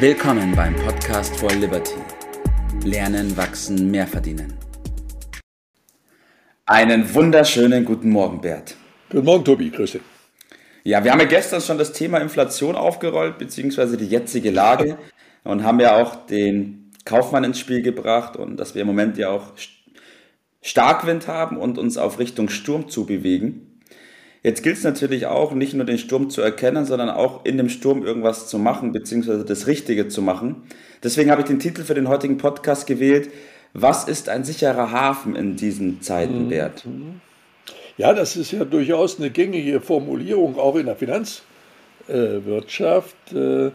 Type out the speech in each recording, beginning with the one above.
Willkommen beim Podcast for Liberty. Lernen, wachsen, mehr verdienen. Einen wunderschönen guten Morgen, Bert. Guten Morgen, Tobi. Grüße. Ja, wir haben ja gestern schon das Thema Inflation aufgerollt, beziehungsweise die jetzige Lage und haben ja auch den Kaufmann ins Spiel gebracht und dass wir im Moment ja auch Starkwind haben und uns auf Richtung Sturm zu bewegen. Jetzt gilt es natürlich auch, nicht nur den Sturm zu erkennen, sondern auch in dem Sturm irgendwas zu machen, beziehungsweise das Richtige zu machen. Deswegen habe ich den Titel für den heutigen Podcast gewählt, Was ist ein sicherer Hafen in diesen Zeiten, mhm. Bert? Ja, das ist ja durchaus eine gängige Formulierung, auch in der Finanzwirtschaft. Äh,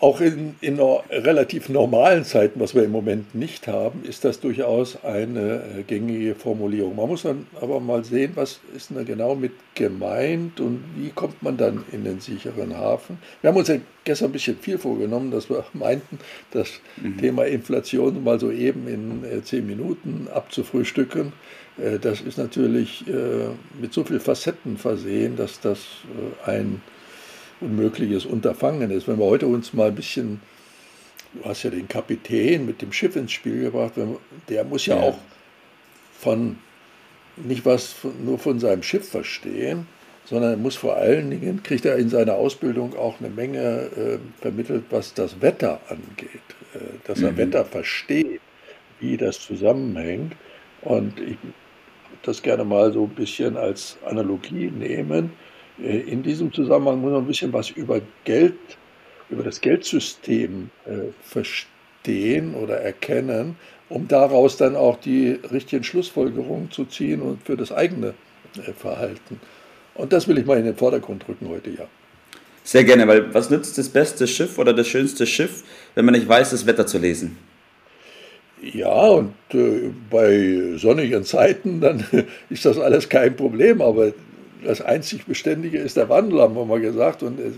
auch in, in relativ normalen Zeiten, was wir im Moment nicht haben, ist das durchaus eine äh, gängige Formulierung. Man muss dann aber mal sehen, was ist da genau mit gemeint und wie kommt man dann in den sicheren Hafen. Wir haben uns ja gestern ein bisschen viel vorgenommen, dass wir meinten, das mhm. Thema Inflation mal so eben in äh, zehn Minuten abzufrühstücken. Äh, das ist natürlich mit so vielen Facetten versehen, dass das ein unmögliches Unterfangen ist. Wenn wir heute uns mal ein bisschen, du hast ja den Kapitän mit dem Schiff ins Spiel gebracht, der muss ja, ja. auch von, nicht was nur von seinem Schiff verstehen, sondern er muss vor allen Dingen, kriegt er in seiner Ausbildung auch eine Menge äh, vermittelt, was das Wetter angeht, äh, dass mhm. er Wetter versteht, wie das zusammenhängt. Und ich das gerne mal so ein bisschen als Analogie nehmen. Äh, in diesem Zusammenhang muss man ein bisschen was über Geld, über das Geldsystem äh, verstehen oder erkennen, um daraus dann auch die richtigen Schlussfolgerungen zu ziehen und für das eigene äh, Verhalten. Und das will ich mal in den Vordergrund rücken heute, ja. Sehr gerne, weil was nützt das beste Schiff oder das schönste Schiff, wenn man nicht weiß, das Wetter zu lesen? Ja, und äh, bei sonnigen Zeiten, dann ist das alles kein Problem, aber das einzig Beständige ist der Wandel, haben wir mal gesagt. Und äh,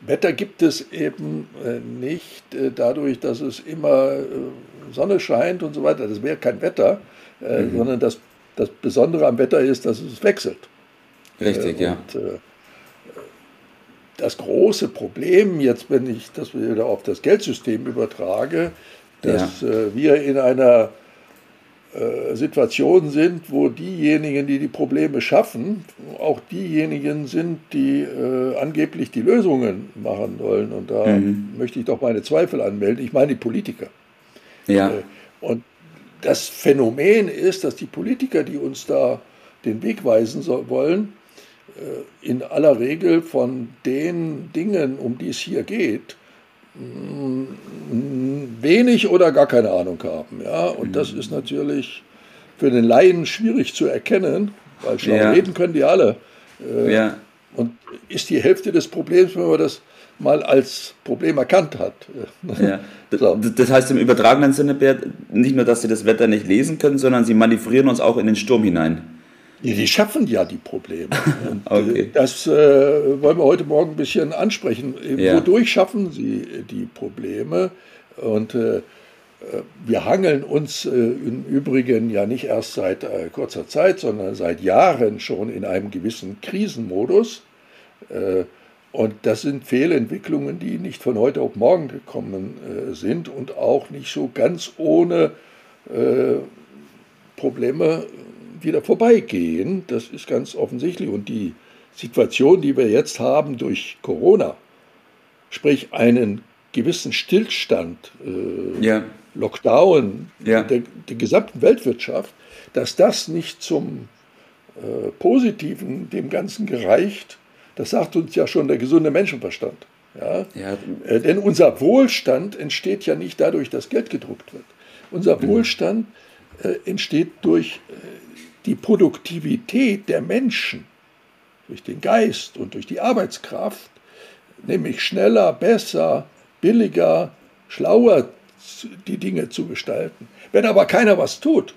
Wetter gibt es eben äh, nicht äh, dadurch, dass es immer Sonne scheint und so weiter. Das wäre kein Wetter, mhm. sondern das, das Besondere am Wetter ist, dass es wechselt. Richtig, und, ja. Das große Problem, jetzt wenn ich das wieder auf das Geldsystem übertrage, dass ja. wir in einer Situationen sind, wo diejenigen, die die Probleme schaffen, auch diejenigen sind, die äh, angeblich die Lösungen machen wollen. Und da mhm. möchte ich doch meine Zweifel anmelden. Ich meine die Politiker. Ja. Äh, und das Phänomen ist, dass die Politiker, die uns da den Weg weisen soll, wollen, äh, in aller Regel von den Dingen, um die es hier geht, wenig oder gar keine Ahnung haben. Ja? Und das ist natürlich für den Laien schwierig zu erkennen, weil schlau ja. reden können die alle. Äh, ja. Und ist die Hälfte des Problems, wenn man das mal als Problem erkannt hat. Ja. So. Das heißt im übertragenen Sinne, Bert, nicht nur, dass sie das Wetter nicht lesen können, sondern sie manövrieren uns auch in den Sturm hinein. Ja, die schaffen ja die Probleme. okay. Äh, das äh, wollen wir heute Morgen ein bisschen ansprechen. Ja. Wodurch schaffen sie die Probleme? Und äh, wir hangeln uns äh, im Übrigen ja nicht erst seit äh, kurzer Zeit, sondern seit Jahren schon in einem gewissen Krisenmodus. Äh, und das sind Fehlentwicklungen, die nicht von heute auf morgen gekommen sind und auch nicht so ganz ohne Probleme wieder vorbeigehen. Das ist ganz offensichtlich. Und die Situation, die wir jetzt haben durch Corona, sprich einen gewissen Stillstand, äh, ja. Lockdown ja. Der, der, gesamten Weltwirtschaft, dass das nicht zum äh, Positiven dem Ganzen gereicht, das sagt uns ja schon der gesunde Menschenverstand. Ja? Äh, denn unser Wohlstand entsteht ja nicht dadurch, dass Geld gedruckt wird. Unser mhm. Wohlstand entsteht durch äh, die Produktivität der Menschen, durch den Geist und durch die Arbeitskraft, nämlich schneller, besser, billiger, schlauer die Dinge zu gestalten. Wenn aber keiner was tut,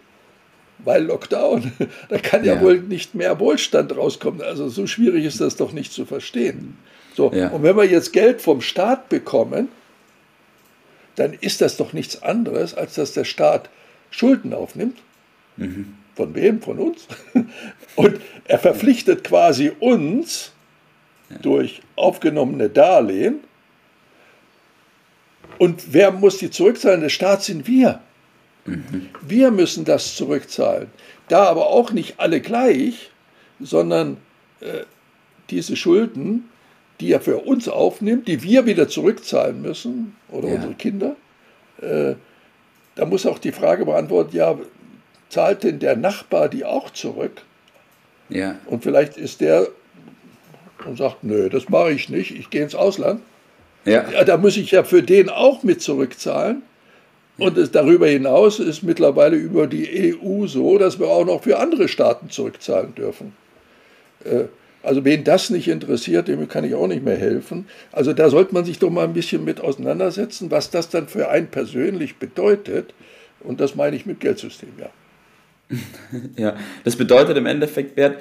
weil Lockdown, da kann ja, ja, wohl nicht mehr Wohlstand rauskommen. Also so schwierig ist das doch nicht zu verstehen. So, ja. und wenn wir jetzt Geld vom Staat bekommen, dann ist das doch nichts anderes, als dass der Staat Schulden aufnimmt. Mhm. Von wem? Von uns. Und er verpflichtet quasi uns durch aufgenommene Darlehen Und wer muss die zurückzahlen? Der Staat sind wir. Mhm. Wir müssen das zurückzahlen. Da aber auch nicht alle gleich, sondern äh, diese Schulden, die er für uns aufnimmt, die wir wieder zurückzahlen müssen oder ja. unsere Kinder, äh, da muss auch die Frage beantwortet, ja, zahlt denn der Nachbar die auch zurück? Ja. Und vielleicht ist der und sagt, nö, das mache ich nicht, ich gehe ins Ausland. Ja. ja. Da muss ich ja für den auch mit zurückzahlen. Und es, darüber hinaus ist mittlerweile über die EU so, dass wir auch noch für andere Staaten zurückzahlen dürfen. Äh, also wen das nicht interessiert, dem kann ich auch nicht mehr helfen. Also da sollte man sich doch mal ein bisschen mit auseinandersetzen, was das dann für einen persönlich bedeutet. Und das meine ich mit Geldsystem, ja. Ja, das bedeutet im Endeffekt, Bert,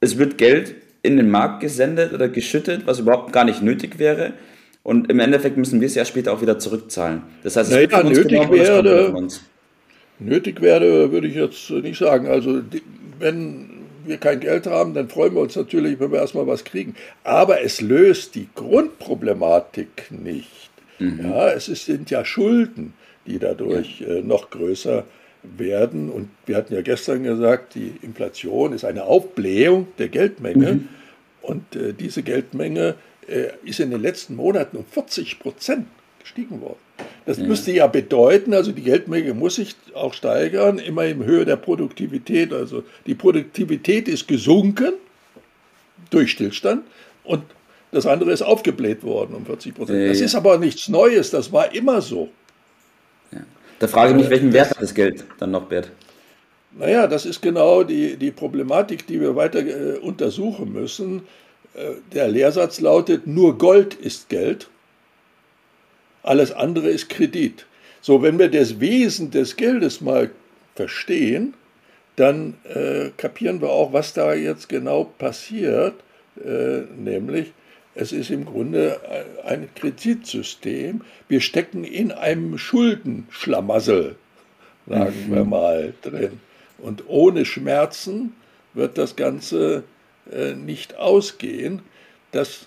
es wird Geld in den Markt gesendet oder geschüttet, was überhaupt gar nicht nötig wäre. Und im Endeffekt müssen wir es ja später auch wieder zurückzahlen. Das heißt, es naja, wird nötig genommen, werde, nötig werde, würde ich jetzt nicht sagen. Also wenn wir kein Geld haben, dann freuen wir uns natürlich, wenn wir erstmal was kriegen. Aber es löst die Grundproblematik nicht. Mhm. Ja, es ist, sind ja Schulden, die dadurch ja. äh, noch größer werden. Und wir hatten ja gestern gesagt, die Inflation ist eine Aufblähung der Geldmenge. Mhm. Und äh, diese Geldmenge äh, ist in den letzten Monaten um 40 Prozent gestiegen worden. Das ja. müsste ja bedeuten, also die Geldmenge muss sich auch steigern, immer in Höhe der Produktivität. Also die Produktivität ist gesunken durch Stillstand und das andere ist aufgebläht worden um 40 Prozent. Ja, das ist aber nichts Neues, das war immer so. Da frage ich mich, welchen Wert hat das Geld dann noch, Bert? Naja, das ist genau die, die Problematik, die wir weiter äh, untersuchen müssen. Äh, der Lehrsatz lautet, nur Gold ist Geld, alles andere ist Kredit. So, wenn wir das Wesen des Geldes mal verstehen, dann äh, kapieren wir auch, was da jetzt genau passiert, äh, nämlich es ist im Grunde ein Kreditsystem. Wir stecken in einem Schuldenschlamassel, sagen mhm. wir mal, drin. Und ohne Schmerzen wird das Ganze äh, nicht ausgehen. Das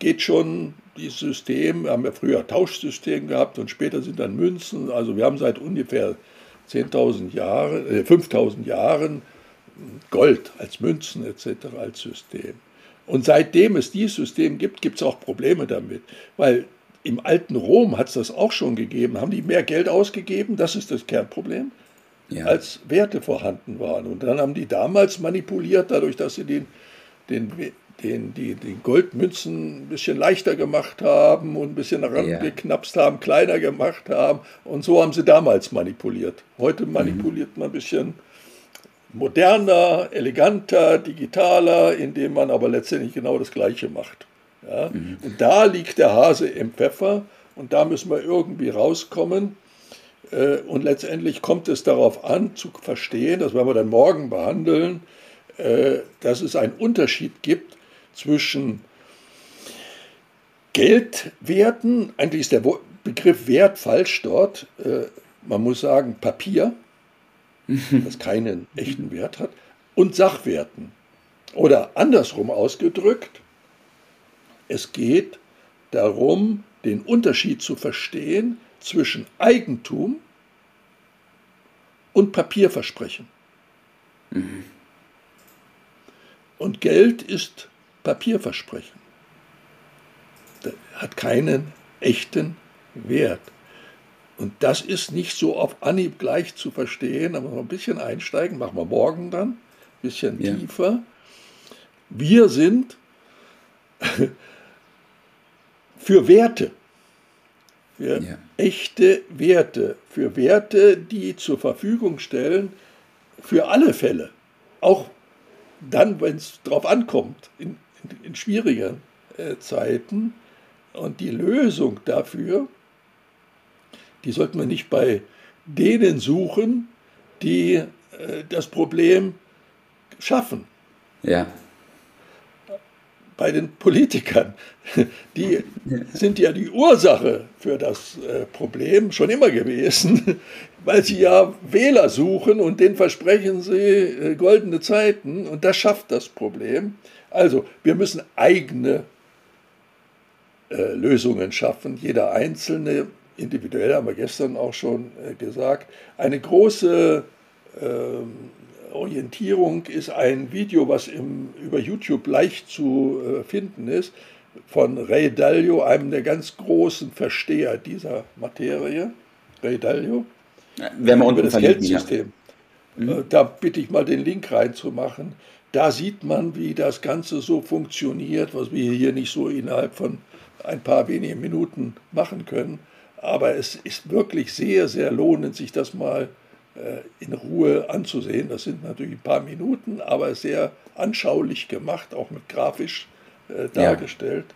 geht schon, dieses System, wir haben ja früher Tauschsystem gehabt und später sind dann Münzen. Also wir haben seit ungefähr 10.000 Jahren, äh, 5.000 Jahren Gold als Münzen etc. als System. Und seitdem es dieses System gibt, gibt es auch Probleme damit. Weil im alten Rom hat es das auch schon gegeben. Haben die mehr Geld ausgegeben? Das ist das Kernproblem. Ja. Als Werte vorhanden waren. Und dann haben die damals manipuliert, dadurch, dass sie den, den, den, die, die Goldmünzen ein bisschen leichter gemacht haben und ein bisschen herangeknapst ja. haben, kleiner gemacht haben. Und so haben sie damals manipuliert. Heute manipuliert mhm. man ein bisschen moderner, eleganter, digitaler, indem man aber letztendlich genau das Gleiche macht. Ja? Mhm. Und da liegt der Hase im Pfeffer und da müssen wir irgendwie rauskommen. Äh, und letztendlich kommt es darauf an, zu verstehen, das werden wir dann morgen behandeln, äh, dass es einen Unterschied gibt zwischen Geldwerten, eigentlich ist der Begriff Wert falsch dort, äh, man muss sagen Papier, das keinen echten Wert hat, und Sachwerten. Oder andersrum ausgedrückt, es geht darum, den Unterschied zu verstehen zwischen Eigentum und Papierversprechen. Mhm. Und Geld ist Papierversprechen. Das hat keinen echten Wert. Und das ist nicht so auf Anhieb gleich zu verstehen, da muss man ein bisschen einsteigen, machen wir morgen dann, ein bisschen ja. tiefer. Wir sind für Werte, für ja. echte Werte, für Werte, die zur Verfügung stellen, für alle Fälle, auch dann, wenn es darauf ankommt, in, in, schwierigen äh, Zeiten. Und die Lösung dafür die sollten wir nicht bei denen suchen, die äh, das Problem schaffen. Ja. Bei den Politikern. Die sind ja die Ursache für das äh, Problem schon immer gewesen, weil sie ja Wähler suchen und denen versprechen sie äh, goldene Zeiten und das schafft das Problem. Also, wir müssen eigene äh, Lösungen schaffen. Jeder Einzelne, individuell haben wir gestern auch schon gesagt. Eine große äh, Orientierung ist ein Video, was im, über YouTube leicht zu äh, finden ist, von Ray Dalio, einem der ganz großen Versteher dieser Materie. Ray Dalio. Ja, Werden wir über das Geldsystem. Ja. Mhm. Da bitte ich mal den Link reinzumachen. Da sieht man, wie das Ganze so funktioniert, was wir hier nicht so innerhalb von ein paar wenigen Minuten machen können. Aber es ist wirklich sehr, sehr lohnend, sich das mal äh, in Ruhe anzusehen. Das sind natürlich ein paar Minuten, aber sehr anschaulich gemacht, auch mit grafisch äh, dargestellt.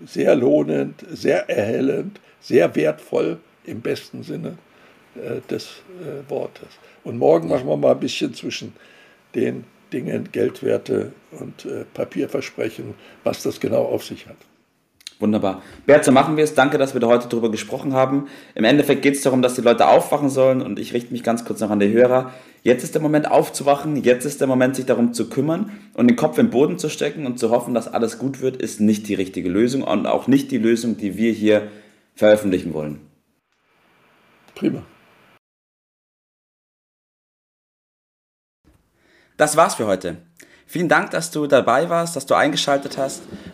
Ja. Sehr lohnend, sehr erhellend, sehr wertvoll im besten Sinne äh, des äh, Wortes. Und morgen machen wir mal ein bisschen zwischen den Dingen, Geldwerte und äh, Papierversprechen, was das genau auf sich hat. Wunderbar. Bert, so machen wir es. Danke, dass wir da heute drüber gesprochen haben. Im Endeffekt geht es darum, dass die Leute aufwachen sollen und ich richte mich ganz kurz noch an die Hörer. Jetzt ist der Moment aufzuwachen, jetzt ist der Moment, sich darum zu kümmern und den Kopf im Boden zu stecken und zu hoffen, dass alles gut wird, ist nicht die richtige Lösung und auch nicht die Lösung, die wir hier veröffentlichen wollen. Prima. Das war's für heute. Vielen Dank, dass du dabei warst, dass du eingeschaltet hast